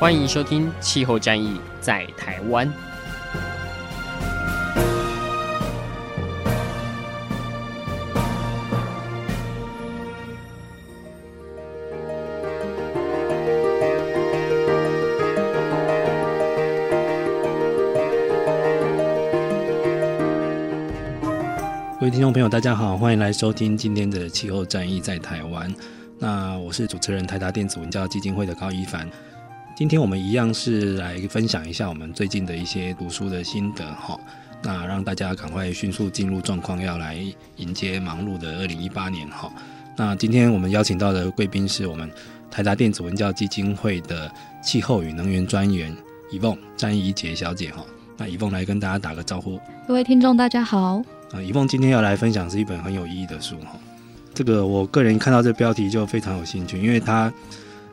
欢迎收听《气候战役在台湾》。各位听众朋友，大家好，欢迎来收听今天的《气候战役在台湾》。那我是主持人台达电子文教基金会的高一凡。今天我们一样是来分享一下我们最近的一些读书的心得哈。那让大家赶快迅速进入状况，要来迎接忙碌的二零一八年哈。那今天我们邀请到的贵宾是我们台达电子文教基金会的气候与能源专员伊凤詹怡杰小姐哈。那伊凤来跟大家打个招呼。各位听众大家好。啊，伊凤今天要来分享是一本很有意义的书哈。这个我个人看到这标题就非常有兴趣，因为它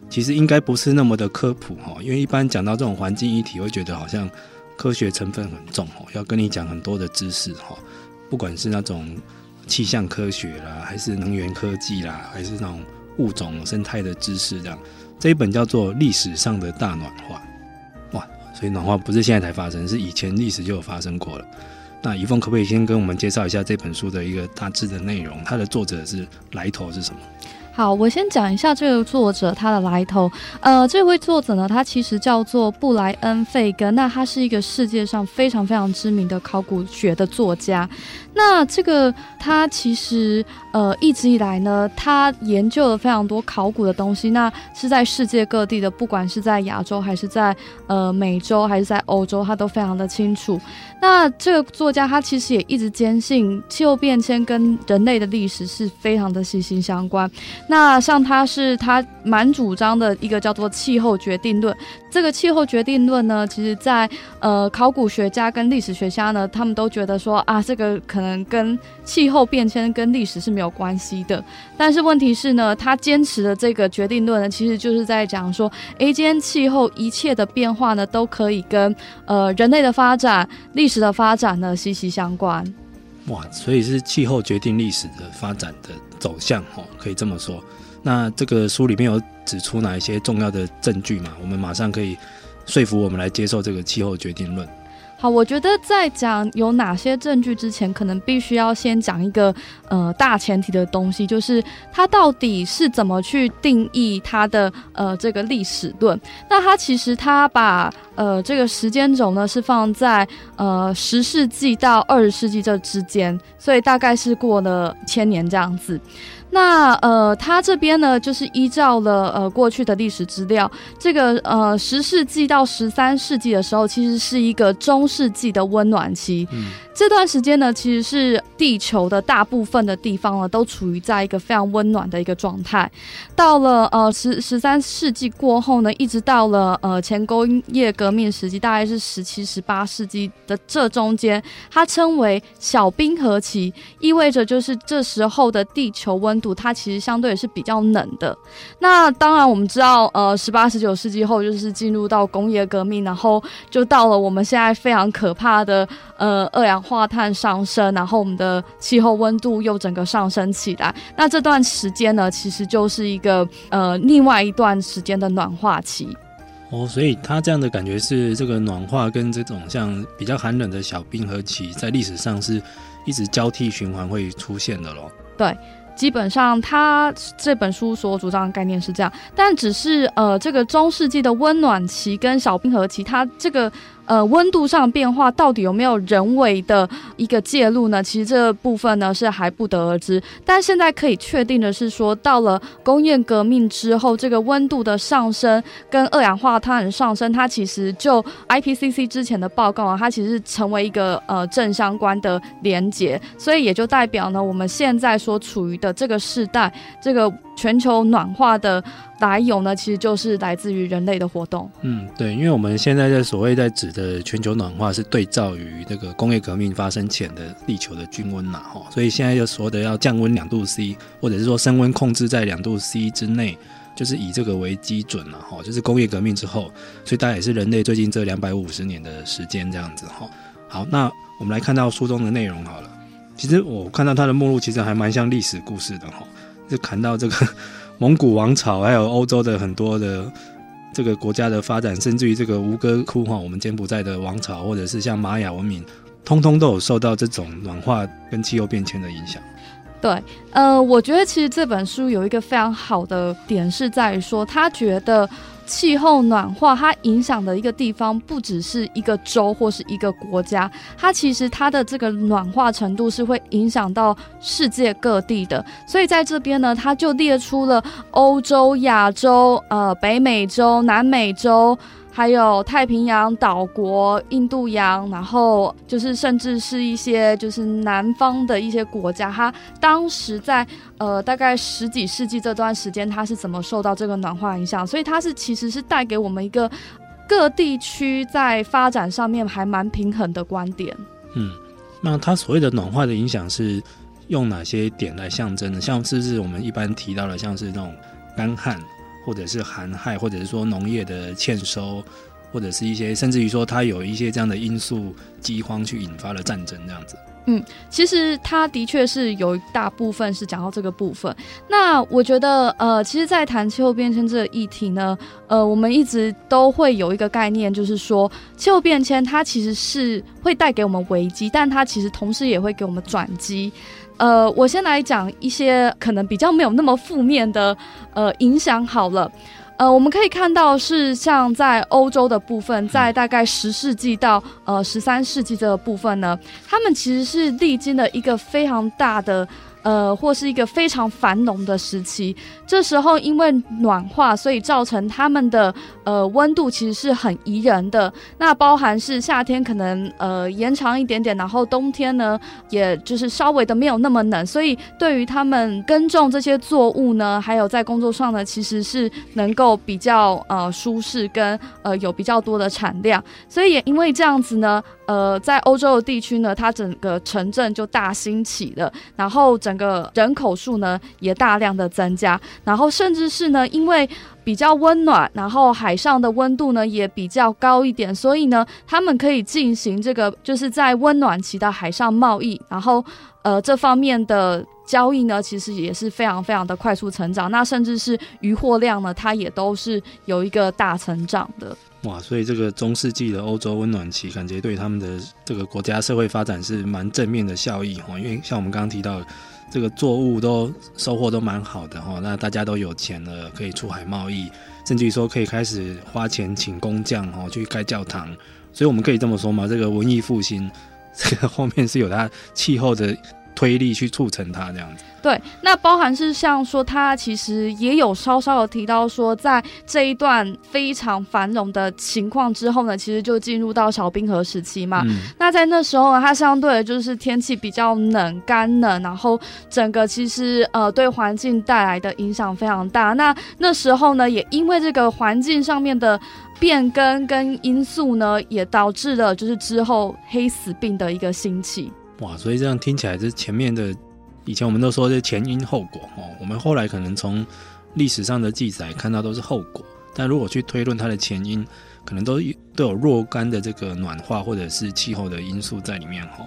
其实应该不是那么的科普哈。因为一般讲到这种环境议题，会觉得好像科学成分很重哈，要跟你讲很多的知识哈。不管是那种气象科学啦，还是能源科技啦，还是那种物种生态的知识这样。这一本叫做《历史上的大暖化》哇，所以暖化不是现在才发生，是以前历史就有发生过了。那怡凤可不可以先跟我们介绍一下这本书的一个大致的内容？它的作者是来头是什么？好，我先讲一下这个作者他的来头。呃，这位作者呢，他其实叫做布莱恩·费根。那他是一个世界上非常非常知名的考古学的作家。那这个他其实呃一直以来呢，他研究了非常多考古的东西。那是在世界各地的，不管是在亚洲还是在呃美洲还是在欧洲，他都非常的清楚。那这个作家他其实也一直坚信气候变迁跟人类的历史是非常的息息相关。那像他是他蛮主张的一个叫做气候决定论。这个气候决定论呢，其实在呃考古学家跟历史学家呢，他们都觉得说啊，这个可能嗯跟气候变迁跟历史是没有关系的。但是问题是呢，他坚持的这个决定论呢，其实就是在讲说，诶，今天气候一切的变化呢，都可以跟呃人类的发展、历史的发展呢息息相关。哇，所以是气候决定历史的发展的走向哦，可以这么说。那这个书里面有指出哪一些重要的证据吗？我们马上可以说服我们来接受这个气候决定论。好，我觉得在讲有哪些证据之前，可能必须要先讲一个呃大前提的东西，就是它到底是怎么去定义它的呃这个历史论。那它其实它把呃这个时间轴呢是放在呃十世纪到二十世纪这之间，所以大概是过了千年这样子。那呃，他这边呢，就是依照了呃过去的历史资料，这个呃十世纪到十三世纪的时候，其实是一个中世纪的温暖期。嗯这段时间呢，其实是地球的大部分的地方呢，都处于在一个非常温暖的一个状态。到了呃十十三世纪过后呢，一直到了呃前工业革命时期，大概是十七、十八世纪的这中间，它称为小冰河期，意味着就是这时候的地球温度它其实相对也是比较冷的。那当然我们知道，呃十八、十九世纪后就是进入到工业革命，然后就到了我们现在非常可怕的呃二氧化碳上升，然后我们的气候温度又整个上升起来。那这段时间呢，其实就是一个呃另外一段时间的暖化期。哦，所以它这样的感觉是这个暖化跟这种像比较寒冷的小冰河期，在历史上是一直交替循环会出现的咯。对，基本上他这本书所主张的概念是这样，但只是呃这个中世纪的温暖期跟小冰河期，它这个。呃，温度上变化到底有没有人为的一个介入呢？其实这部分呢是还不得而知。但现在可以确定的是说，到了工业革命之后，这个温度的上升跟二氧化碳上升，它其实就 IPCC 之前的报告啊，它其实成为一个呃正相关的连结。所以也就代表呢，我们现在所处于的这个世代，这个全球暖化的来由呢，其实就是来自于人类的活动。嗯，对，因为我们现在在所谓在指的全球暖化，是对照于这个工业革命发生前的地球的均温呐，哈，所以现在就说的要降温两度 C，或者是说升温控制在两度 C 之内，就是以这个为基准了，哈，就是工业革命之后，所以大概也是人类最近这两百五十年的时间这样子，哈。好，那我们来看到书中的内容好了。其实我看到它的目录，其实还蛮像历史故事的，哈。就谈到这个 蒙古王朝，还有欧洲的很多的这个国家的发展，甚至于这个吴哥窟哈，我们柬埔寨的王朝，或者是像玛雅文明，通通都有受到这种暖化跟气候变迁的影响。对，呃，我觉得其实这本书有一个非常好的点是在于说，他觉得。气候暖化，它影响的一个地方不只是一个州或是一个国家，它其实它的这个暖化程度是会影响到世界各地的。所以在这边呢，它就列出了欧洲、亚洲、呃北美洲、南美洲。还有太平洋岛国、印度洋，然后就是甚至是一些就是南方的一些国家，它当时在呃大概十几世纪这段时间，它是怎么受到这个暖化影响？所以它是其实是带给我们一个各地区在发展上面还蛮平衡的观点。嗯，那它所谓的暖化的影响是用哪些点来象征的？像是不是我们一般提到的，像是那种干旱？或者是寒害，或者是说农业的欠收，或者是一些甚至于说它有一些这样的因素，饥荒去引发了战争这样子。嗯，其实它的确是有一大部分是讲到这个部分。那我觉得，呃，其实，在谈气候变迁这个议题呢，呃，我们一直都会有一个概念，就是说气候变迁它其实是会带给我们危机，但它其实同时也会给我们转机。呃，我先来讲一些可能比较没有那么负面的呃影响好了。呃，我们可以看到是像在欧洲的部分，在大概十世纪到呃十三世纪这个部分呢，他们其实是历经了一个非常大的。呃，或是一个非常繁荣的时期，这时候因为暖化，所以造成他们的呃温度其实是很宜人的。那包含是夏天可能呃延长一点点，然后冬天呢，也就是稍微的没有那么冷，所以对于他们耕种这些作物呢，还有在工作上呢，其实是能够比较呃舒适跟呃有比较多的产量。所以也因为这样子呢。呃，在欧洲的地区呢，它整个城镇就大兴起了，然后整个人口数呢也大量的增加，然后甚至是呢，因为比较温暖，然后海上的温度呢也比较高一点，所以呢，他们可以进行这个就是在温暖期的海上贸易，然后呃这方面的交易呢，其实也是非常非常的快速成长，那甚至是渔获量呢，它也都是有一个大成长的。哇，所以这个中世纪的欧洲温暖期，感觉对他们的这个国家社会发展是蛮正面的效益哦。因为像我们刚刚提到，这个作物都收获都蛮好的哈，那大家都有钱了，可以出海贸易，甚至于说可以开始花钱请工匠哈去盖教堂。所以我们可以这么说嘛，这个文艺复兴，这个后面是有它气候的。推力去促成它这样子，对，那包含是像说，它其实也有稍稍的提到说，在这一段非常繁荣的情况之后呢，其实就进入到小冰河时期嘛。嗯、那在那时候呢，它相对的就是天气比较冷、干冷，然后整个其实呃对环境带来的影响非常大。那那时候呢，也因为这个环境上面的变更跟因素呢，也导致了就是之后黑死病的一个兴起。哇，所以这样听起来，这前面的以前我们都说这前因后果哦。我们后来可能从历史上的记载看到都是后果，但如果去推论它的前因，可能都都有若干的这个暖化或者是气候的因素在里面哈。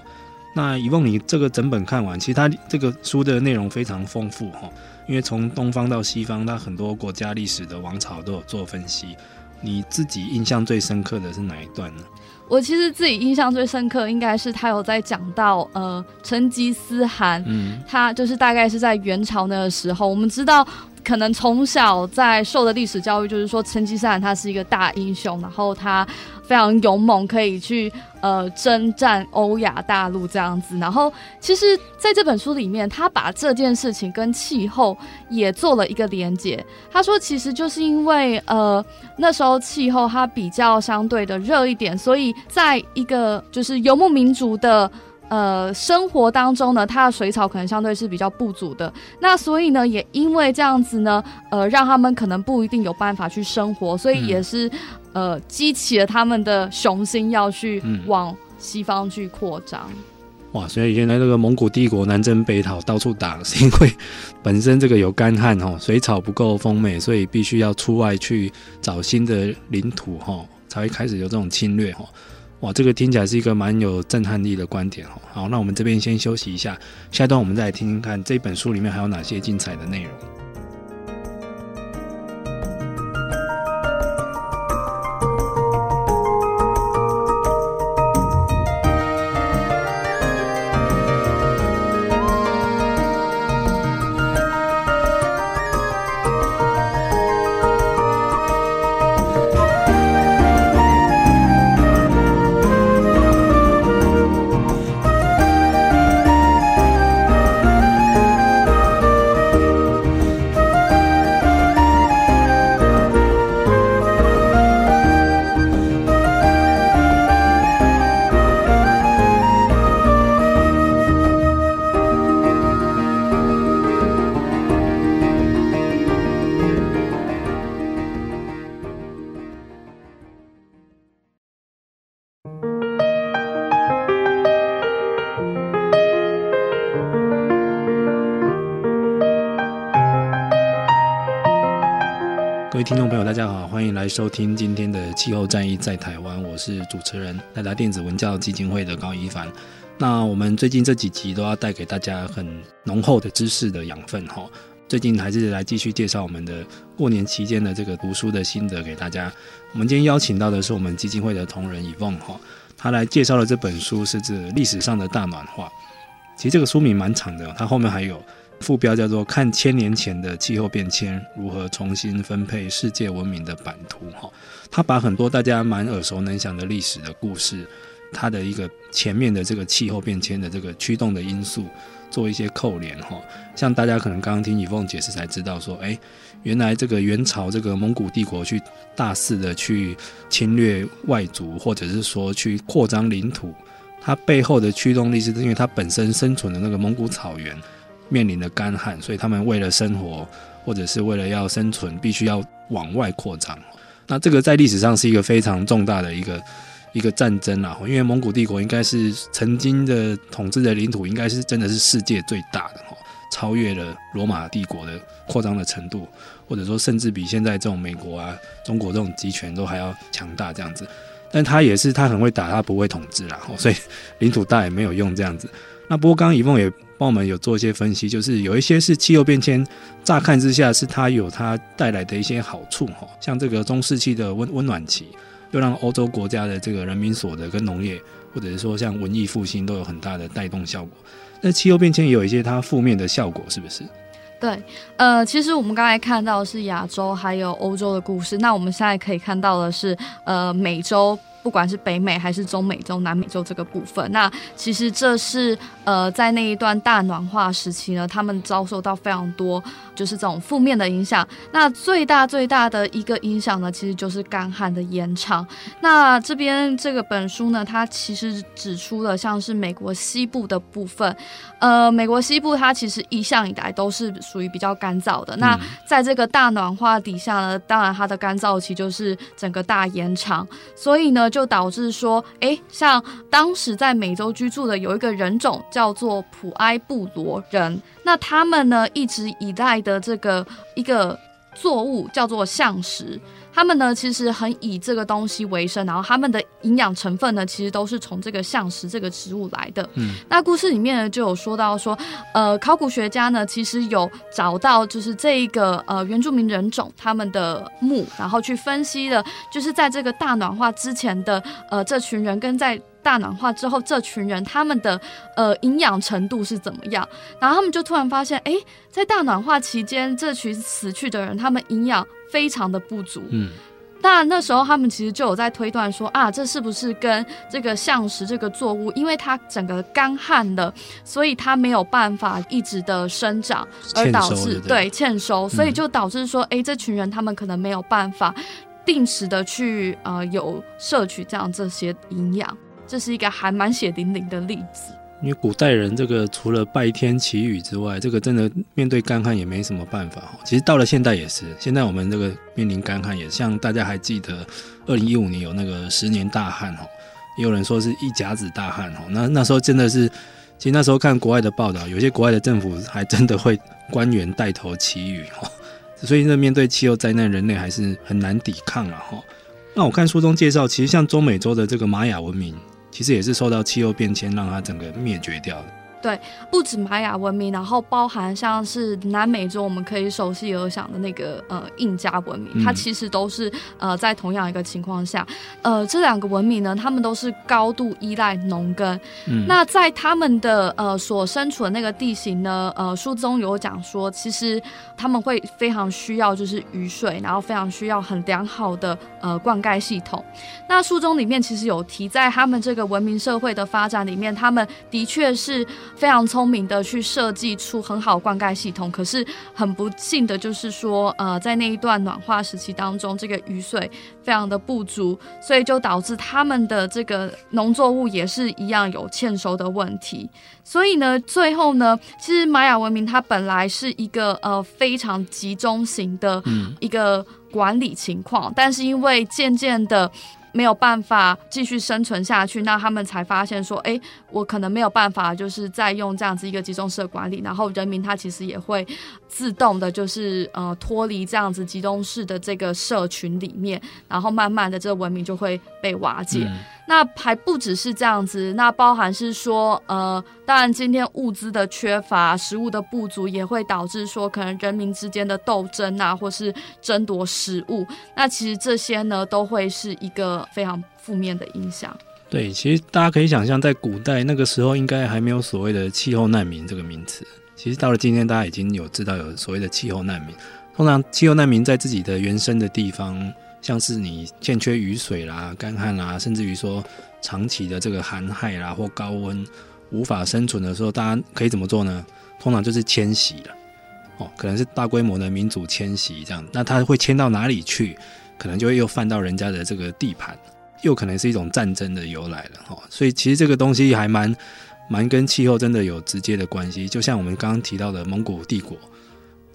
那以凤，你这个整本看完，其实它这个书的内容非常丰富哈，因为从东方到西方，它很多国家历史的王朝都有做分析。你自己印象最深刻的是哪一段呢？我其实自己印象最深刻，应该是他有在讲到呃成吉思汗，嗯，他就是大概是在元朝那个时候，我们知道。可能从小在受的历史教育就是说，成吉思汗他是一个大英雄，然后他非常勇猛，可以去呃征战欧亚大陆这样子。然后其实在这本书里面，他把这件事情跟气候也做了一个连接。他说，其实就是因为呃那时候气候它比较相对的热一点，所以在一个就是游牧民族的。呃生活当中呢，它的水草可能相对是比较不足的。那所以呢，也因为这样子呢，呃，让他们可能不一定有办法去生活，所以也是、嗯、呃激起了他们的雄心，要去往西方去扩张。哇，所以原来这个蒙古帝国南征北讨到处打，是因为本身这个有干旱哈，水草不够丰美，所以必须要出外去找新的领土哈，才会开始有这种侵略哈。哇，这个听起来是一个蛮有震撼力的观点哦。好，那我们这边先休息一下，下一段我们再来听听看这本书里面还有哪些精彩的内容。听众朋友，大家好，欢迎来收听今天的《气候战役在台湾》，我是主持人台达电子文教基金会的高一凡。那我们最近这几集都要带给大家很浓厚的知识的养分哈。最近还是来继续介绍我们的过年期间的这个读书的心得给大家。我们今天邀请到的是我们基金会的同仁 Yvonne 哈，他来介绍的这本书是指历史上的大暖化。其实这个书名蛮长的，它后面还有。副标叫做“看千年前的气候变迁如何重新分配世界文明的版图”哈，他把很多大家蛮耳熟能详的历史的故事，它的一个前面的这个气候变迁的这个驱动的因素做一些扣连哈，像大家可能刚刚听 Yvonne 解释才知道说，哎，原来这个元朝这个蒙古帝国去大肆的去侵略外族，或者是说去扩张领土，它背后的驱动力是因为它本身生存的那个蒙古草原。面临的干旱，所以他们为了生活，或者是为了要生存，必须要往外扩张。那这个在历史上是一个非常重大的一个一个战争啊，因为蒙古帝国应该是曾经的统治的领土，应该是真的是世界最大的哈，超越了罗马帝国的扩张的程度，或者说甚至比现在这种美国啊、中国这种集权都还要强大这样子。但他也是他很会打，他不会统治啦，所以领土大也没有用这样子。那不过刚刚 Yvonne 也帮我们有做一些分析，就是有一些是气候变迁，乍看之下是它有它带来的一些好处哈，像这个中世纪的温温暖期，又让欧洲国家的这个人民所得跟农业，或者是说像文艺复兴都有很大的带动效果。那气候变迁也有一些它负面的效果，是不是？对，呃，其实我们刚才看到的是亚洲还有欧洲的故事，那我们现在可以看到的是呃美洲。不管是北美还是中美洲、南美洲这个部分，那其实这是呃在那一段大暖化时期呢，他们遭受到非常多就是这种负面的影响。那最大最大的一个影响呢，其实就是干旱的延长。那这边这个本书呢，它其实指出了像是美国西部的部分，呃，美国西部它其实一向以来都是属于比较干燥的。那在这个大暖化底下呢，当然它的干燥期就是整个大延长，所以呢。就导致说，哎，像当时在美洲居住的有一个人种叫做普埃布罗人，那他们呢一直以来的这个一个作物叫做象石。他们呢，其实很以这个东西为生，然后他们的营养成分呢，其实都是从这个象石这个植物来的。嗯，那故事里面呢，就有说到说，呃，考古学家呢，其实有找到就是这一个呃原住民人种他们的墓，然后去分析了，就是在这个大暖化之前的呃这群人，跟在大暖化之后这群人他们的呃营养程度是怎么样，然后他们就突然发现，哎，在大暖化期间，这群死去的人，他们营养。非常的不足，嗯，那那时候他们其实就有在推断说啊，这是不是跟这个橡石这个作物，因为它整个干旱了，所以它没有办法一直的生长，而导致对欠收，所以就导致说，哎、嗯，这群人他们可能没有办法定时的去呃有摄取这样这些营养，这是一个还蛮血淋淋的例子。因为古代人这个除了拜天祈雨之外，这个真的面对干旱也没什么办法。其实到了现代也是，现在我们这个面临干旱，也像大家还记得，二零一五年有那个十年大旱哈，也有人说是一甲子大旱哈。那那时候真的是，其实那时候看国外的报道，有些国外的政府还真的会官员带头祈雨哈。所以，这面对气候灾难，人类还是很难抵抗了哈。那我看书中介绍，其实像中美洲的这个玛雅文明。其实也是受到气候变迁，让它整个灭绝掉的。对，不止玛雅文明，然后包含像是南美洲，我们可以熟悉而想的那个呃印加文明，嗯、它其实都是呃在同样一个情况下，呃这两个文明呢，他们都是高度依赖农耕。嗯，那在他们的呃所身处的那个地形呢，呃书中有讲说，其实他们会非常需要就是雨水，然后非常需要很良好的呃灌溉系统。那书中里面其实有提，在他们这个文明社会的发展里面，他们的确是。非常聪明的去设计出很好灌溉系统，可是很不幸的就是说，呃，在那一段暖化时期当中，这个雨水非常的不足，所以就导致他们的这个农作物也是一样有欠收的问题。所以呢，最后呢，其实玛雅文明它本来是一个呃非常集中型的一个管理情况，嗯、但是因为渐渐的。没有办法继续生存下去，那他们才发现说，哎，我可能没有办法，就是再用这样子一个集中式的管理，然后人民他其实也会自动的，就是呃脱离这样子集中式的这个社群里面，然后慢慢的这个文明就会被瓦解。嗯那还不只是这样子，那包含是说，呃，当然今天物资的缺乏、食物的不足，也会导致说可能人民之间的斗争啊，或是争夺食物。那其实这些呢，都会是一个非常负面的影响。对，其实大家可以想象，在古代那个时候，应该还没有所谓的气候难民这个名词。其实到了今天，大家已经有知道有所谓的气候难民。通常气候难民在自己的原生的地方。像是你欠缺雨水啦、干旱啦，甚至于说长期的这个寒害啦或高温无法生存的时候，大家可以怎么做呢？通常就是迁徙了，哦，可能是大规模的民族迁徙这样。那他会迁到哪里去？可能就会又犯到人家的这个地盘，又可能是一种战争的由来了哈。所以其实这个东西还蛮蛮跟气候真的有直接的关系。就像我们刚刚提到的蒙古帝国。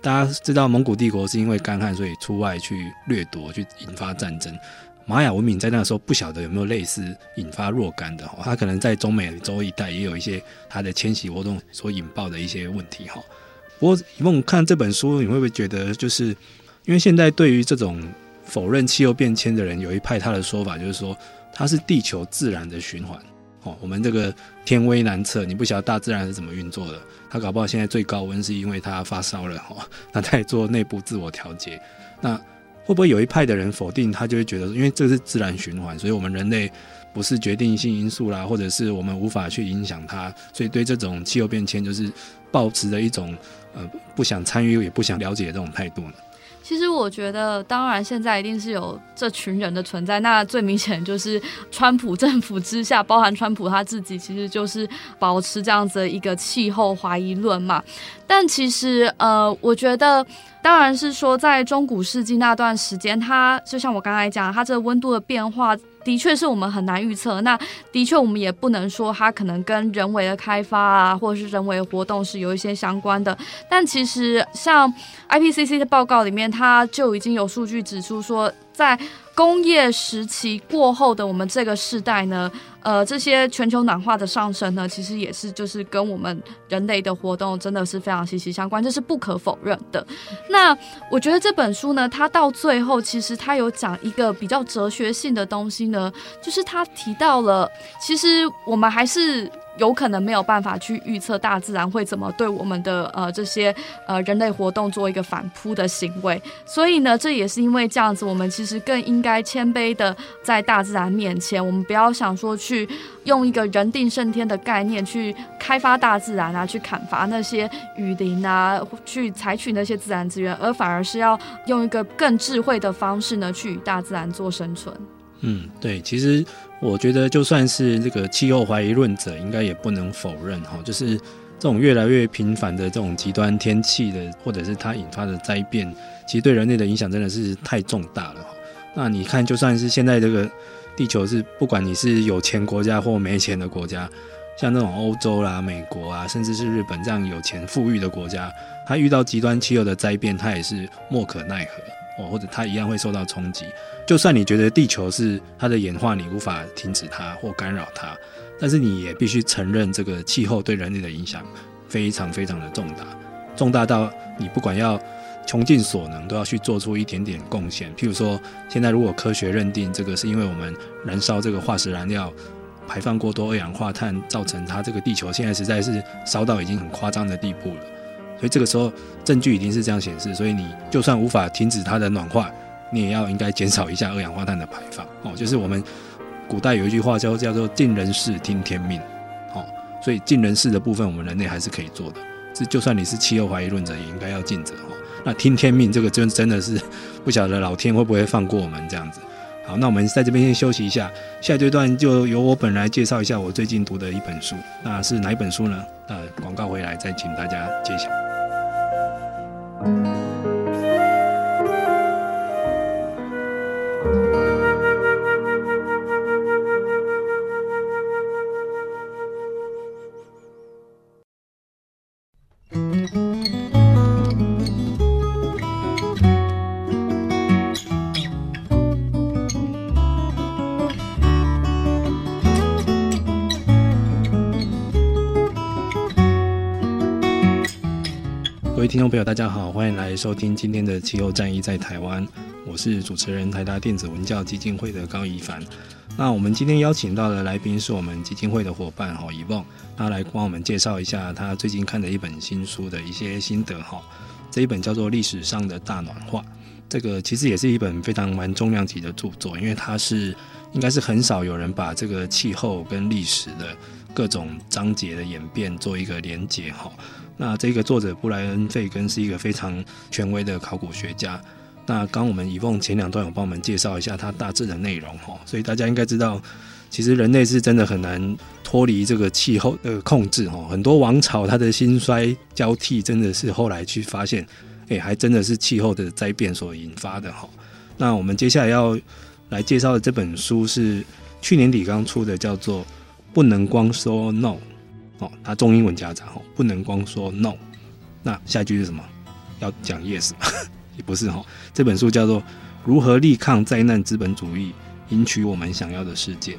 大家知道蒙古帝国是因为干旱，所以出外去掠夺，去引发战争。玛雅文明在那个时候不晓得有没有类似引发若干的哈，它可能在中美洲一带也有一些它的迁徙活动所引爆的一些问题哈。不过，以梦看这本书，你会不会觉得，就是因为现在对于这种否认气候变迁的人，有一派他的说法就是说，它是地球自然的循环。哦，我们这个天威难测，你不晓得大自然是怎么运作的。他搞不好现在最高温是因为他发烧了，哈，那他也做内部自我调节。那会不会有一派的人否定他，就会觉得，因为这是自然循环，所以我们人类不是决定性因素啦，或者是我们无法去影响它，所以对这种气候变迁就是抱持着一种呃不想参与也不想了解的这种态度呢？其实我觉得，当然现在一定是有这群人的存在。那最明显就是川普政府之下，包含川普他自己，其实就是保持这样子的一个气候怀疑论嘛。但其实，呃，我觉得，当然是说，在中古世纪那段时间，它就像我刚才讲，它这温度的变化。的确是我们很难预测，那的确我们也不能说它可能跟人为的开发啊，或者是人为活动是有一些相关的。但其实像 IPCC 的报告里面，它就已经有数据指出说，在工业时期过后的我们这个时代呢，呃，这些全球暖化的上升呢，其实也是就是跟我们人类的活动真的是非常息息相关，这是不可否认的。那我觉得这本书呢，它到最后其实它有讲一个比较哲学性的东西呢，就是它提到了，其实我们还是。有可能没有办法去预测大自然会怎么对我们的呃这些呃人类活动做一个反扑的行为，所以呢，这也是因为这样子，我们其实更应该谦卑的在大自然面前，我们不要想说去用一个人定胜天的概念去开发大自然啊，去砍伐那些雨林啊，去采取那些自然资源，而反而是要用一个更智慧的方式呢，去与大自然做生存。嗯，对，其实我觉得就算是这个气候怀疑论者，应该也不能否认哈，就是这种越来越频繁的这种极端天气的，或者是它引发的灾变，其实对人类的影响真的是太重大了哈。那你看，就算是现在这个地球是不管你是有钱国家或没钱的国家，像那种欧洲啦、美国啊，甚至是日本这样有钱富裕的国家，它遇到极端气候的灾变，它也是莫可奈何哦，或者它一样会受到冲击。就算你觉得地球是它的演化，你无法停止它或干扰它，但是你也必须承认这个气候对人类的影响非常非常的重大，重大到你不管要穷尽所能，都要去做出一点点贡献。譬如说，现在如果科学认定这个是因为我们燃烧这个化石燃料排放过多二氧化碳，造成它这个地球现在实在是烧到已经很夸张的地步了，所以这个时候证据已经是这样显示，所以你就算无法停止它的暖化。你也要应该减少一下二氧化碳的排放哦，就是我们古代有一句话叫叫做“尽人事，听天命”哦，所以尽人事的部分，我们人类还是可以做的。这，就算你是气候怀疑论者，也应该要尽责哦。那听天命这个真真的是不晓得老天会不会放过我们这样子。好，那我们在这边先休息一下，下一阶段就由我本来介绍一下我最近读的一本书，那是哪一本书呢？那广告回来再请大家揭晓。Thank you. 听众朋友，大家好，欢迎来收听今天的气候战役在台湾。我是主持人台达电子文教基金会的高宜帆。那我们今天邀请到的来宾是我们基金会的伙伴哈，伊凤，他来帮我们介绍一下他最近看的一本新书的一些心得哈。这一本叫做《历史上的大暖化》，这个其实也是一本非常蛮重量级的著作，因为它是应该是很少有人把这个气候跟历史的各种章节的演变做一个连结哈。那这个作者布莱恩·费根是一个非常权威的考古学家。那刚我们以凤前两段有帮我们介绍一下他大致的内容哈，所以大家应该知道，其实人类是真的很难脱离这个气候的控制哈。很多王朝它的兴衰交替，真的是后来去发现，哎，还真的是气候的灾变所引发的哈。那我们接下来要来介绍的这本书是去年底刚出的，叫做《不能光说 no》。哦，他中英文夹杂哦，不能光说 no。那下一句是什么？要讲 yes？也不是哈。这本书叫做《如何力抗灾难资本主义，赢取我们想要的世界》。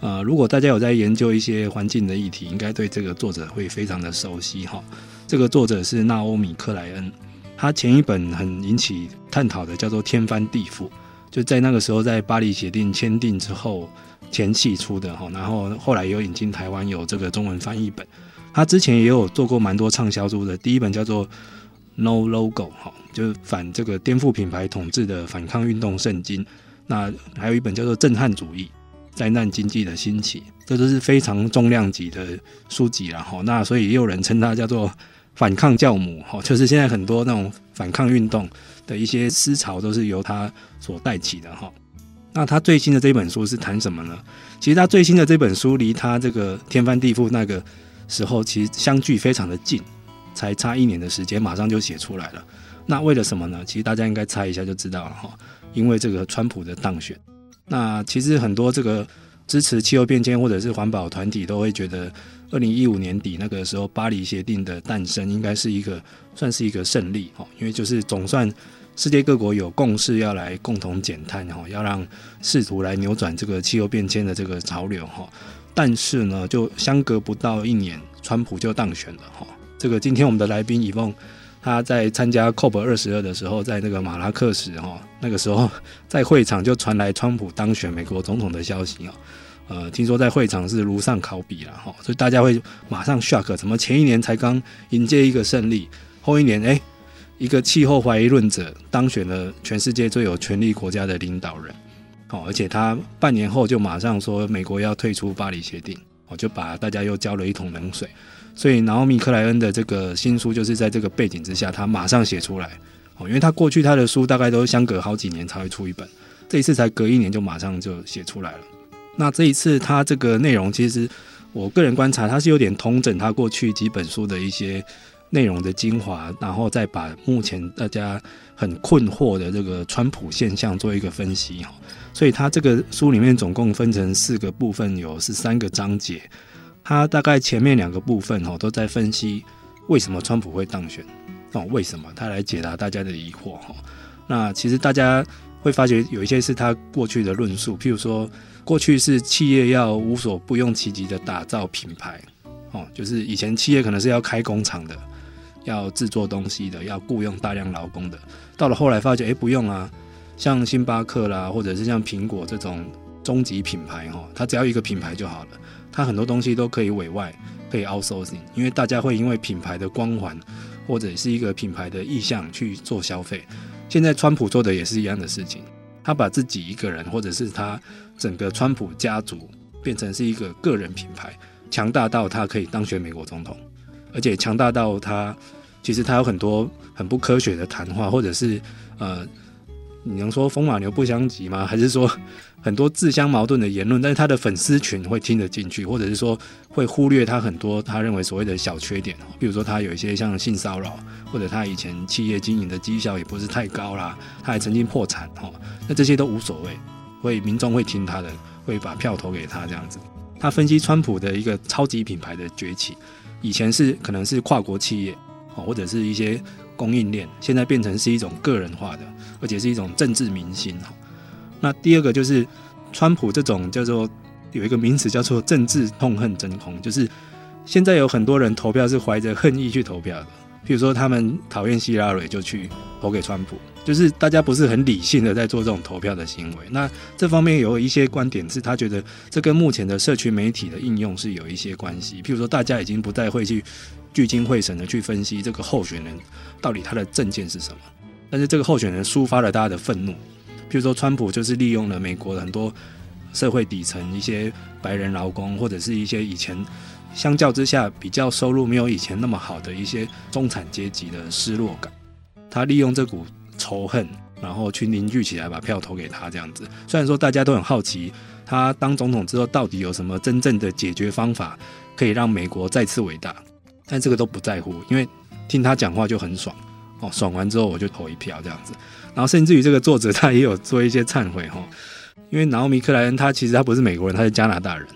呃，如果大家有在研究一些环境的议题，应该对这个作者会非常的熟悉哈。这个作者是纳欧米克莱恩，他前一本很引起探讨的叫做《天翻地覆》，就在那个时候，在巴黎协定签订之后。前期出的哈，然后后来有引进台湾有这个中文翻译本，他之前也有做过蛮多畅销书的。第一本叫做《No Logo》哈，就是反这个颠覆品牌统治的反抗运动圣经。那还有一本叫做《震撼主义：灾难经济的兴起》，这都是非常重量级的书籍了哈。那所以也有人称他叫做反抗教母哈，就是现在很多那种反抗运动的一些思潮都是由他所带起的哈。那他最新的这本书是谈什么呢？其实他最新的这本书离他这个天翻地覆那个时候，其实相距非常的近，才差一年的时间，马上就写出来了。那为了什么呢？其实大家应该猜一下就知道了哈。因为这个川普的当选。那其实很多这个支持气候变迁或者是环保团体都会觉得，二零一五年底那个时候巴黎协定的诞生应该是一个算是一个胜利哈，因为就是总算。世界各国有共识要来共同减碳哈，要让试图来扭转这个气候变迁的这个潮流哈。但是呢，就相隔不到一年，川普就当选了哈。这个今天我们的来宾以凤，他在参加 COP 二十二的时候，在那个马拉克什哈，那个时候在会场就传来川普当选美国总统的消息啊。呃，听说在会场是如丧考妣了哈，所以大家会马上 shock，怎么前一年才刚迎接一个胜利，后一年哎？一个气候怀疑论者当选了全世界最有权力国家的领导人，哦，而且他半年后就马上说美国要退出巴黎协定，哦，就把大家又浇了一桶冷水。所以，纳欧米克莱恩的这个新书就是在这个背景之下，他马上写出来，哦，因为他过去他的书大概都相隔好几年才会出一本，这一次才隔一年就马上就写出来了。那这一次他这个内容，其实我个人观察，他是有点通整他过去几本书的一些。内容的精华，然后再把目前大家很困惑的这个川普现象做一个分析哈，所以他这个书里面总共分成四个部分，有十三个章节，他大概前面两个部分哈都在分析为什么川普会当选哦，为什么他来解答大家的疑惑哈。那其实大家会发觉有一些是他过去的论述，譬如说过去是企业要无所不用其极的打造品牌哦，就是以前企业可能是要开工厂的，要制作东西的，要雇佣大量劳工的，到了后来发觉哎不用啊，像星巴克啦，或者是像苹果这种终极品牌哈，它只要一个品牌就好了。它很多东西都可以委外，可以 outsourcing，因为大家会因为品牌的光环或者是一个品牌的意向去做消费。现在川普做的也是一样的事情，他把自己一个人或者是他整个川普家族变成是一个个人品牌，强大到他可以当选美国总统，而且强大到他其实他有很多很不科学的谈话，或者是呃，你能说风马牛不相及吗？还是说？很多自相矛盾的言论，但是他的粉丝群会听得进去，或者是说会忽略他很多他认为所谓的小缺点，比如说他有一些像性骚扰，或者他以前企业经营的绩效也不是太高啦，他还曾经破产哈，那这些都无所谓，会民众会听他的，会把票投给他这样子。他分析川普的一个超级品牌的崛起，以前是可能是跨国企业，或者是一些供应链，现在变成是一种个人化的，而且是一种政治明星哈。那第二个就是，川普这种叫做有一个名词叫做政治痛恨真空，就是现在有很多人投票是怀着恨意去投票的，譬如说他们讨厌希拉蕊就去投给川普，就是大家不是很理性的在做这种投票的行为。那这方面有一些观点是他觉得这跟目前的社群媒体的应用是有一些关系，譬如说大家已经不再会去聚精会神的去分析这个候选人到底他的政见是什么，但是这个候选人抒发了大家的愤怒。譬如说，川普就是利用了美国的很多社会底层一些白人劳工，或者是一些以前相较之下比较收入没有以前那么好的一些中产阶级的失落感，他利用这股仇恨，然后去凝聚起来，把票投给他这样子。虽然说大家都很好奇，他当总统之后到底有什么真正的解决方法，可以让美国再次伟大，但这个都不在乎，因为听他讲话就很爽哦，爽完之后我就投一票这样子。然后甚至于这个作者他也有做一些忏悔哈，因为南奥米克莱恩他其实他不是美国人，他是加拿大人，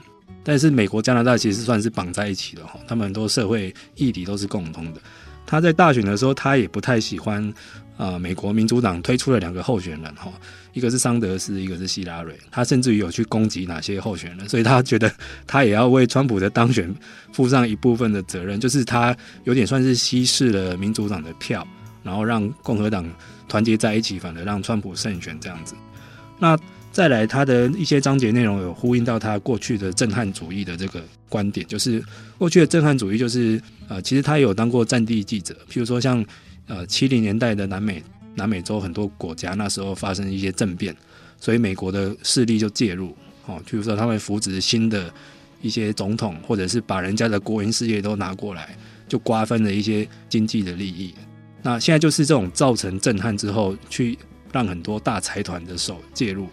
但是美国加拿大其实算是绑在一起的哈，他们很多社会议题都是共通的。他在大选的时候，他也不太喜欢、呃，美国民主党推出了两个候选人哈，一个是桑德斯，一个是希拉蕊，他甚至于有去攻击哪些候选人，所以他觉得他也要为川普的当选负上一部分的责任，就是他有点算是稀释了民主党的票，然后让共和党。团结在一起，反而让川普胜选这样子。那再来，他的一些章节内容有呼应到他过去的震撼主义的这个观点，就是过去的震撼主义就是呃，其实他有当过战地记者，譬如说像呃七零年代的南美南美洲很多国家那时候发生一些政变，所以美国的势力就介入哦，譬如说他会扶植新的一些总统，或者是把人家的国营事业都拿过来，就瓜分了一些经济的利益。那现在就是这种造成震撼之后，去让很多大财团的手介入，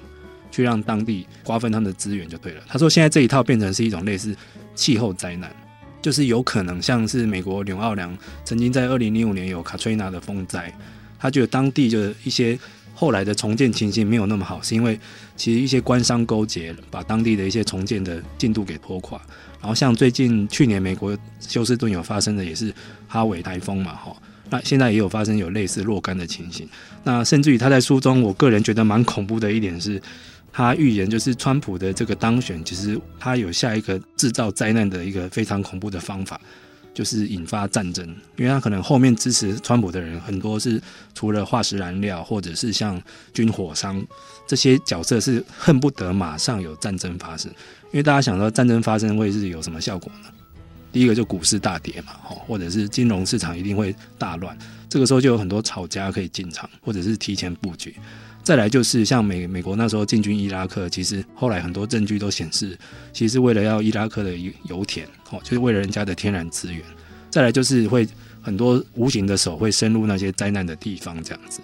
去让当地瓜分他们的资源就对了。他说现在这一套变成是一种类似气候灾难，就是有可能像是美国纽奥良曾经在二零零五年有卡崔娜的风灾，他觉得当地就一些后来的重建情形没有那么好，是因为其实一些官商勾结，把当地的一些重建的进度给拖垮。然后像最近去年美国休斯顿有发生的也是哈维台风嘛，哈。那现在也有发生有类似若干的情形，那甚至于他在书中，我个人觉得蛮恐怖的一点是，他预言就是川普的这个当选，其实他有下一个制造灾难的一个非常恐怖的方法，就是引发战争，因为他可能后面支持川普的人很多是除了化石燃料或者是像军火商这些角色是恨不得马上有战争发生，因为大家想到战争发生会是有什么效果呢？第一个就股市大跌嘛，或者是金融市场一定会大乱，这个时候就有很多炒家可以进场，或者是提前布局。再来就是像美美国那时候进军伊拉克，其实后来很多证据都显示，其实为了要伊拉克的油田，哦，就是为了人家的天然资源。再来就是会很多无形的手会深入那些灾难的地方，这样子。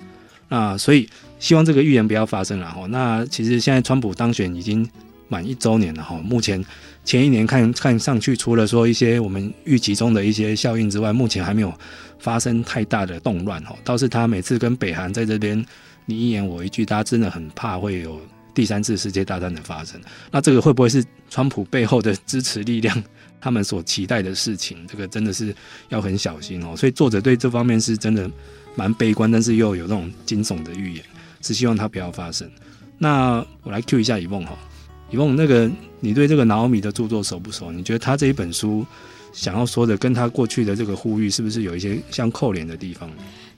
那所以希望这个预言不要发生了哈。那其实现在川普当选已经满一周年了哈，目前。前一年看看上去，除了说一些我们预期中的一些效应之外，目前还没有发生太大的动乱哈。倒是他每次跟北韩在这边你一言我一句，大家真的很怕会有第三次世界大战的发生。那这个会不会是川普背后的支持力量？他们所期待的事情，这个真的是要很小心哦。所以作者对这方面是真的蛮悲观，但是又有那种惊悚的预言，是希望它不要发生。那我来 Q 一下以梦哈，以梦那个你对这个拿欧米的著作熟不熟？你觉得他这一本书想要说的，跟他过去的这个呼吁，是不是有一些相扣连的地方？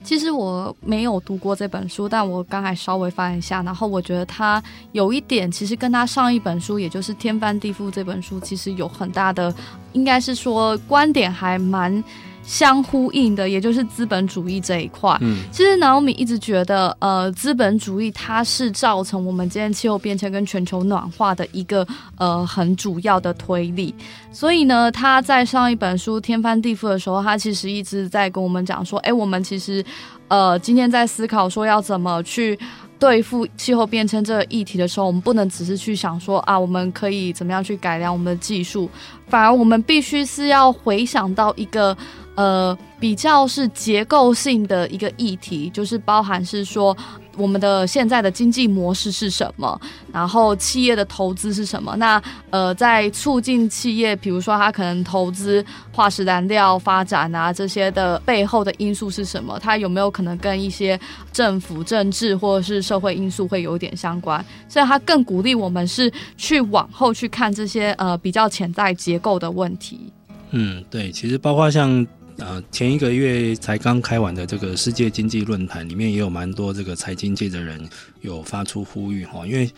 其实我没有读过这本书，但我刚才稍微翻一下，然后我觉得他有一点，其实跟他上一本书，也就是《天翻地覆》这本书，其实有很大的，应该是说观点还蛮。相呼应的，也就是资本主义这一块。嗯，其实 Naomi 一直觉得，呃，资本主义它是造成我们今天气候变迁跟全球暖化的一个呃很主要的推力。所以呢，他在上一本书《天翻地覆》的时候，他其实一直在跟我们讲说，哎，我们其实呃今天在思考说要怎么去。对付气候变迁这个议题的时候，我们不能只是去想说啊，我们可以怎么样去改良我们的技术，反而我们必须是要回想到一个呃比较是结构性的一个议题，就是包含是说。我们的现在的经济模式是什么？然后企业的投资是什么？那呃，在促进企业，比如说它可能投资化石燃料发展啊，这些的背后的因素是什么？它有没有可能跟一些政府政治或者是社会因素会有点相关？所以它更鼓励我们是去往后去看这些呃比较潜在结构的问题。嗯，对，其实包括像。呃，前一个月才刚开完的这个世界经济论坛里面，也有蛮多这个财经界的人有发出呼吁哈。因为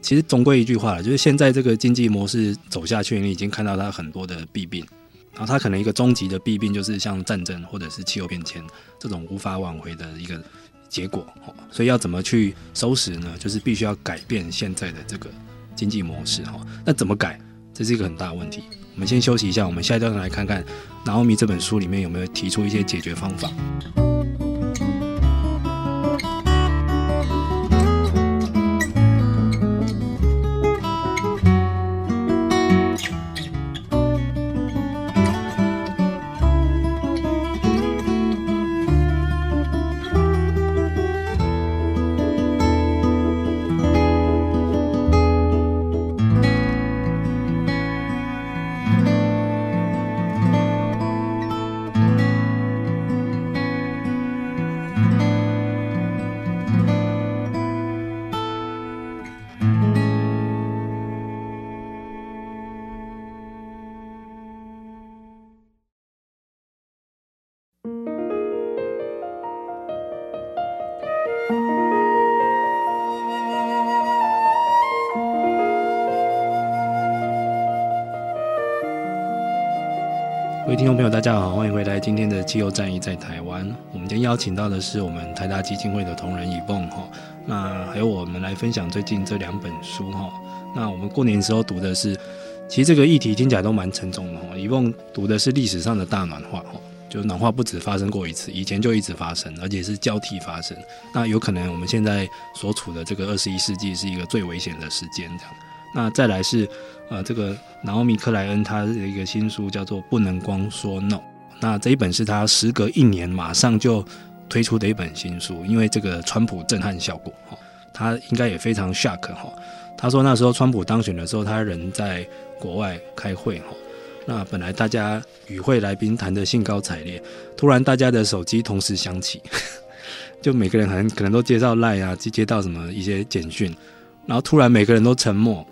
其实总归一句话了，就是现在这个经济模式走下去，你已经看到它很多的弊病，然后它可能一个终极的弊病就是像战争或者是气候变迁这种无法挽回的一个结果。所以要怎么去收拾呢？就是必须要改变现在的这个经济模式哈。那怎么改？这是一个很大的问题。我们先休息一下，我们下一段来看看拿奥米这本书里面有没有提出一些解决方法。听众朋友，大家好，欢迎回来今天的气候战役在台湾。我们今天邀请到的是我们台达基金会的同仁以梦哈，那还有我们来分享最近这两本书哈。那我们过年时候读的是，其实这个议题听起来都蛮沉重的哈。以梦读的是历史上的大暖化哈，就暖化不止发生过一次，以前就一直发生，而且是交替发生。那有可能我们现在所处的这个二十一世纪是一个最危险的时间这样。那再来是，呃，这个南欧米克莱恩他的一个新书叫做《不能光说 no》。那这一本是他时隔一年马上就推出的一本新书，因为这个川普震撼效果哈，他应该也非常 shock 哈。他说那时候川普当选的时候，他人在国外开会哈，那本来大家与会来宾谈得兴高采烈，突然大家的手机同时响起，就每个人可能可能都接到 Line 啊，接接到什么一些简讯，然后突然每个人都沉默。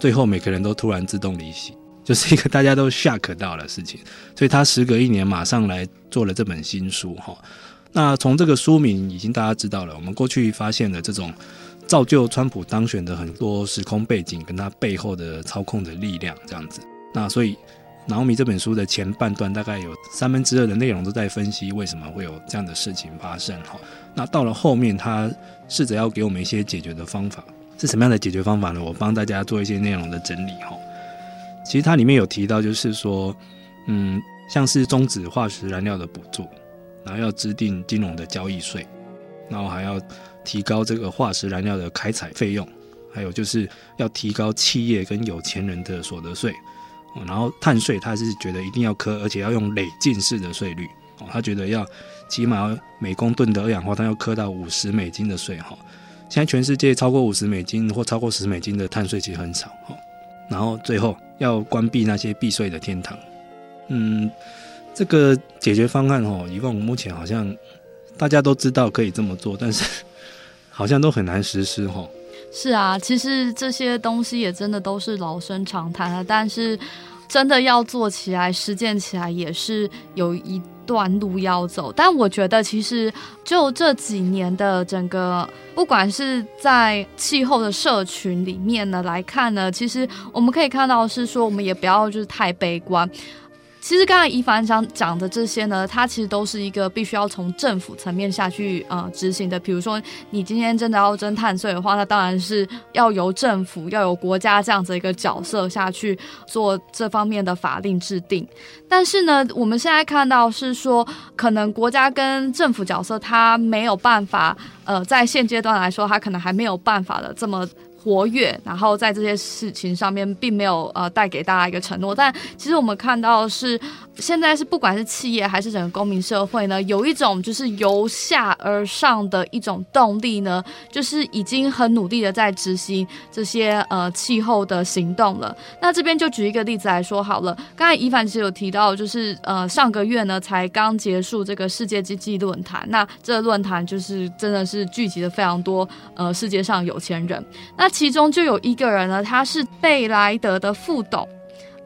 最后每个人都突然自动离席，就是一个大家都吓可到的事情，所以他时隔一年马上来做了这本新书哈。那从这个书名已经大家知道了，我们过去发现了这种造就川普当选的很多时空背景跟他背后的操控的力量这样子。那所以拿欧米这本书的前半段大概有三分之二的内容都在分析为什么会有这样的事情发生哈。那到了后面他试着要给我们一些解决的方法。是什么样的解决方法呢？我帮大家做一些内容的整理哈。其实它里面有提到，就是说，嗯，像是终止化石燃料的补助，然后要制定金融的交易税，然后还要提高这个化石燃料的开采费用，还有就是要提高企业跟有钱人的所得税。然后碳税，他是觉得一定要课，而且要用累进式的税率。哦，他觉得要起码要每公吨的二氧化碳要课到五十美金的税哈。现在全世界超过五十美金或超过十美金的碳税其实很少哈。然后最后要关闭那些避税的天堂，嗯，这个解决方案哦，以往目前好像大家都知道可以这么做，但是 好像都很难实施哈。是啊，其实这些东西也真的都是老生常谈了，但是真的要做起来、实践起来也是有一段路要走。但我觉得，其实就这几年的整个，不管是在气候的社群里面呢来看呢，其实我们可以看到是说，我们也不要就是太悲观。其实刚才一凡讲讲的这些呢，它其实都是一个必须要从政府层面下去呃执行的。比如说，你今天真的要征碳税的话，那当然是要由政府、要有国家这样子一个角色下去做这方面的法令制定。但是呢，我们现在看到是说，可能国家跟政府角色它没有办法，呃，在现阶段来说，它可能还没有办法的这么。活跃，然后在这些事情上面并没有呃带给大家一个承诺，但其实我们看到是现在是不管是企业还是整个公民社会呢，有一种就是由下而上的一种动力呢，就是已经很努力的在执行这些呃气候的行动了。那这边就举一个例子来说好了，刚才宜凡其实有提到，就是呃上个月呢才刚结束这个世界经济论坛，那这个论坛就是真的是聚集了非常多呃世界上有钱人，那。其中就有一个人呢，他是贝莱德的副董。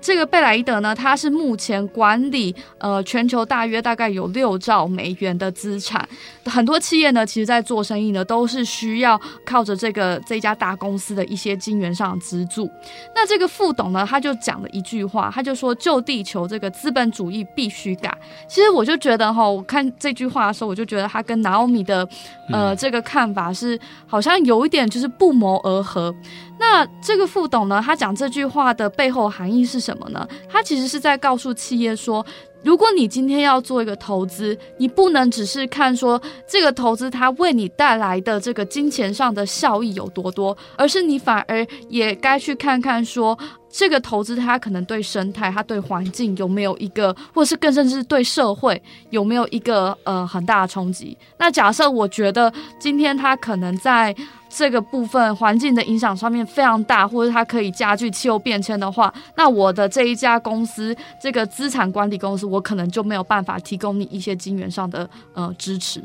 这个贝莱伊德呢，他是目前管理呃全球大约大概有六兆美元的资产。很多企业呢，其实在做生意呢，都是需要靠着这个这家大公司的一些金源上的资助。那这个副董呢，他就讲了一句话，他就说：“救地球，这个资本主义必须改。”其实我就觉得哈，我看这句话的时候，我就觉得他跟 Naomi 的呃这个看法是好像有一点就是不谋而合。那这个副董呢，他讲这句话的背后含义是什么呢？他其实是在告诉企业说，如果你今天要做一个投资，你不能只是看说这个投资它为你带来的这个金钱上的效益有多多，而是你反而也该去看看说这个投资它可能对生态、它对环境有没有一个，或是更甚至是对社会有没有一个呃很大的冲击。那假设我觉得今天它可能在。这个部分环境的影响上面非常大，或者它可以加剧气候变迁的话，那我的这一家公司，这个资产管理公司，我可能就没有办法提供你一些金源上的呃支持。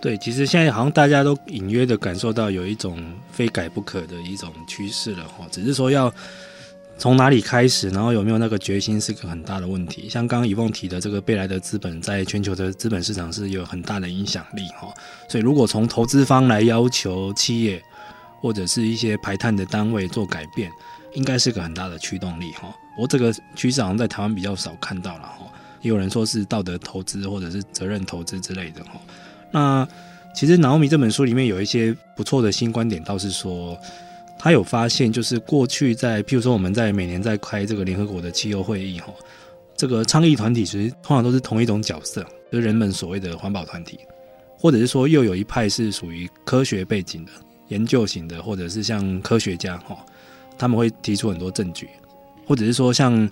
对，其实现在好像大家都隐约的感受到有一种非改不可的一种趋势了哈，只是说要。从哪里开始，然后有没有那个决心，是个很大的问题。像刚刚一梦提的这个贝莱德资本，在全球的资本市场是有很大的影响力哈。所以，如果从投资方来要求企业或者是一些排碳的单位做改变，应该是个很大的驱动力哈。我这个趋势好像在台湾比较少看到了哈。也有人说是道德投资或者是责任投资之类的哈。那其实 Naomi 这本书里面有一些不错的新观点，倒是说。他有发现，就是过去在，譬如说我们在每年在开这个联合国的气候会议，哈，这个倡议团体其实通常都是同一种角色，就是人们所谓的环保团体，或者是说又有一派是属于科学背景的、研究型的，或者是像科学家，哈，他们会提出很多证据，或者是说像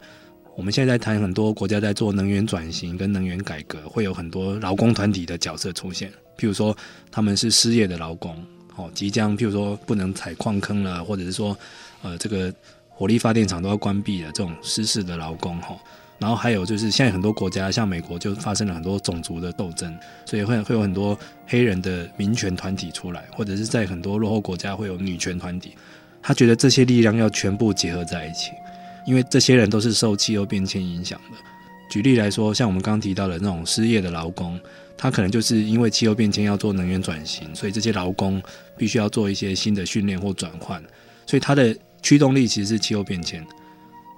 我们现在在谈很多国家在做能源转型跟能源改革，会有很多劳工团体的角色出现，譬如说他们是失业的劳工。哦，即将譬如说不能采矿坑了，或者是说，呃，这个火力发电厂都要关闭了，这种失事的劳工哈。然后还有就是现在很多国家，像美国就发生了很多种族的斗争，所以会会有很多黑人的民权团体出来，或者是在很多落后国家会有女权团体。他觉得这些力量要全部结合在一起，因为这些人都是受气候变迁影响的。举例来说，像我们刚刚提到的那种失业的劳工。他可能就是因为气候变迁要做能源转型，所以这些劳工必须要做一些新的训练或转换，所以他的驱动力其实是气候变迁。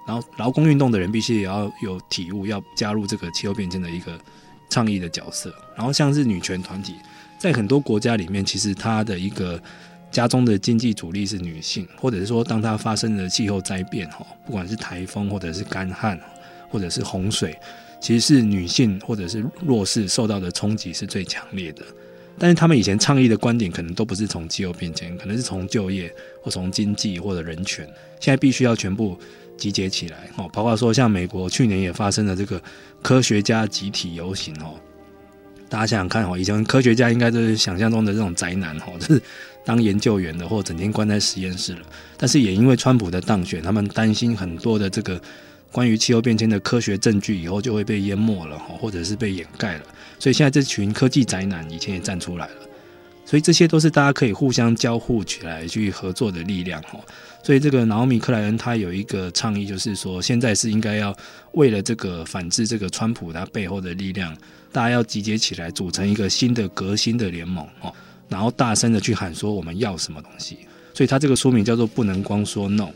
然后劳工运动的人必须也要有体悟，要加入这个气候变迁的一个倡议的角色。然后像是女权团体，在很多国家里面，其实他的一个家中的经济主力是女性，或者是说，当它发生了气候灾变，哈，不管是台风或者是干旱，或者是洪水。其实是女性或者是弱势受到的冲击是最强烈的，但是他们以前倡议的观点可能都不是从气候变迁，可能是从就业或从经济或者人权，现在必须要全部集结起来哦。包括说像美国去年也发生了这个科学家集体游行哦，大家想想看哦，以前科学家应该都是想象中的这种宅男哦，就是当研究员的，或者整天关在实验室了。但是也因为川普的当选，他们担心很多的这个关于气候变迁的科学证据以后就会被淹没了，或者是被掩盖了。所以现在这群科技宅男以前也站出来了。所以这些都是大家可以互相交互起来去合作的力量哈。所以这个瑙米克莱恩他有一个倡议，就是说现在是应该要为了这个反制这个川普他背后的力量。大家要集结起来，组成一个新的革新的联盟哦，然后大声的去喊说我们要什么东西。所以他这个书名叫做“不能光说 no”，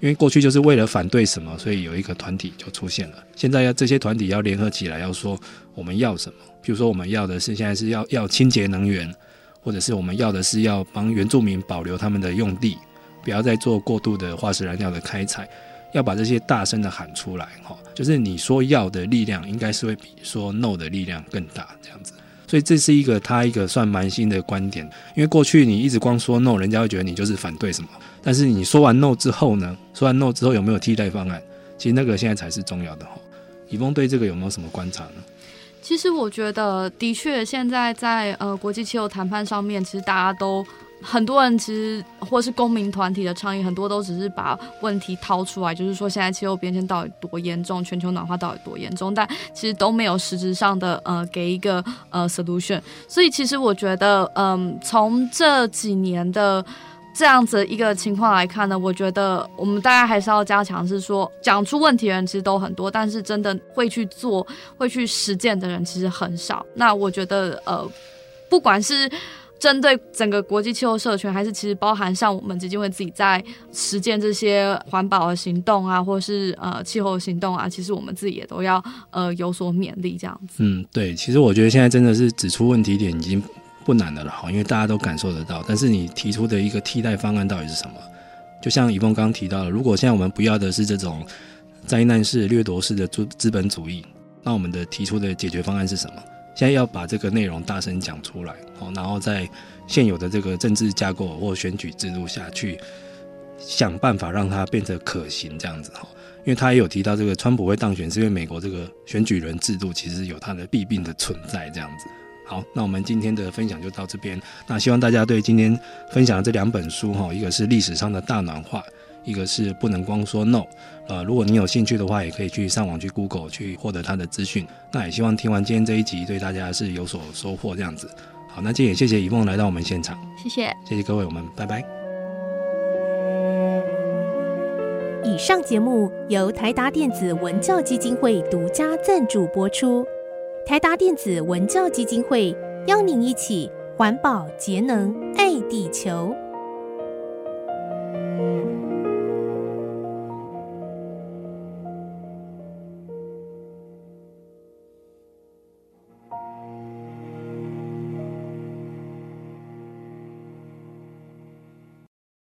因为过去就是为了反对什么，所以有一个团体就出现了。现在要这些团体要联合起来，要说我们要什么。比如说我们要的是现在是要要清洁能源，或者是我们要的是要帮原住民保留他们的用地，不要再做过度的化石燃料的开采。要把这些大声的喊出来，哈，就是你说要的力量，应该是会比说 no 的力量更大，这样子。所以这是一个他一个算蛮新的观点，因为过去你一直光说 no，人家会觉得你就是反对什么。但是你说完 no 之后呢？说完 no 之后有没有替代方案？其实那个现在才是重要的哈。以峰对这个有没有什么观察呢？其实我觉得，的确现在在呃国际气候谈判上面，其实大家都。很多人其实或是公民团体的倡议，很多都只是把问题掏出来，就是说现在气候变迁到底多严重，全球暖化到底多严重，但其实都没有实质上的呃给一个呃 solution。所以其实我觉得，嗯，从这几年的这样子一个情况来看呢，我觉得我们大家还是要加强，是说讲出问题的人其实都很多，但是真的会去做、会去实践的人其实很少。那我觉得，呃，不管是针对整个国际气候社群，还是其实包含像我们基金会自己在实践这些环保的行动啊，或是呃气候行动啊，其实我们自己也都要呃有所勉励这样子。嗯，对，其实我觉得现在真的是指出问题点已经不难的了哈，因为大家都感受得到。但是你提出的一个替代方案到底是什么？就像以峰刚刚提到的，如果现在我们不要的是这种灾难式、掠夺式的资资本主义，那我们的提出的解决方案是什么？现在要把这个内容大声讲出来，哦，然后在现有的这个政治架构或选举制度下去想办法让它变得可行，这样子哈。因为他也有提到，这个川普会当选，是因为美国这个选举人制度其实有它的弊病的存在，这样子。好，那我们今天的分享就到这边。那希望大家对今天分享的这两本书哈，一个是历史上的大暖化。一个是不能光说 no，呃，如果你有兴趣的话，也可以去上网去 Google 去获得他的资讯。那也希望听完今天这一集，对大家是有所收获这样子。好，那今天也谢谢一梦来到我们现场，谢谢，谢谢各位，我们拜拜。以上节目由台达电子文教基金会独家赞助播出。台达电子文教基金会邀您一起环保节能爱地球。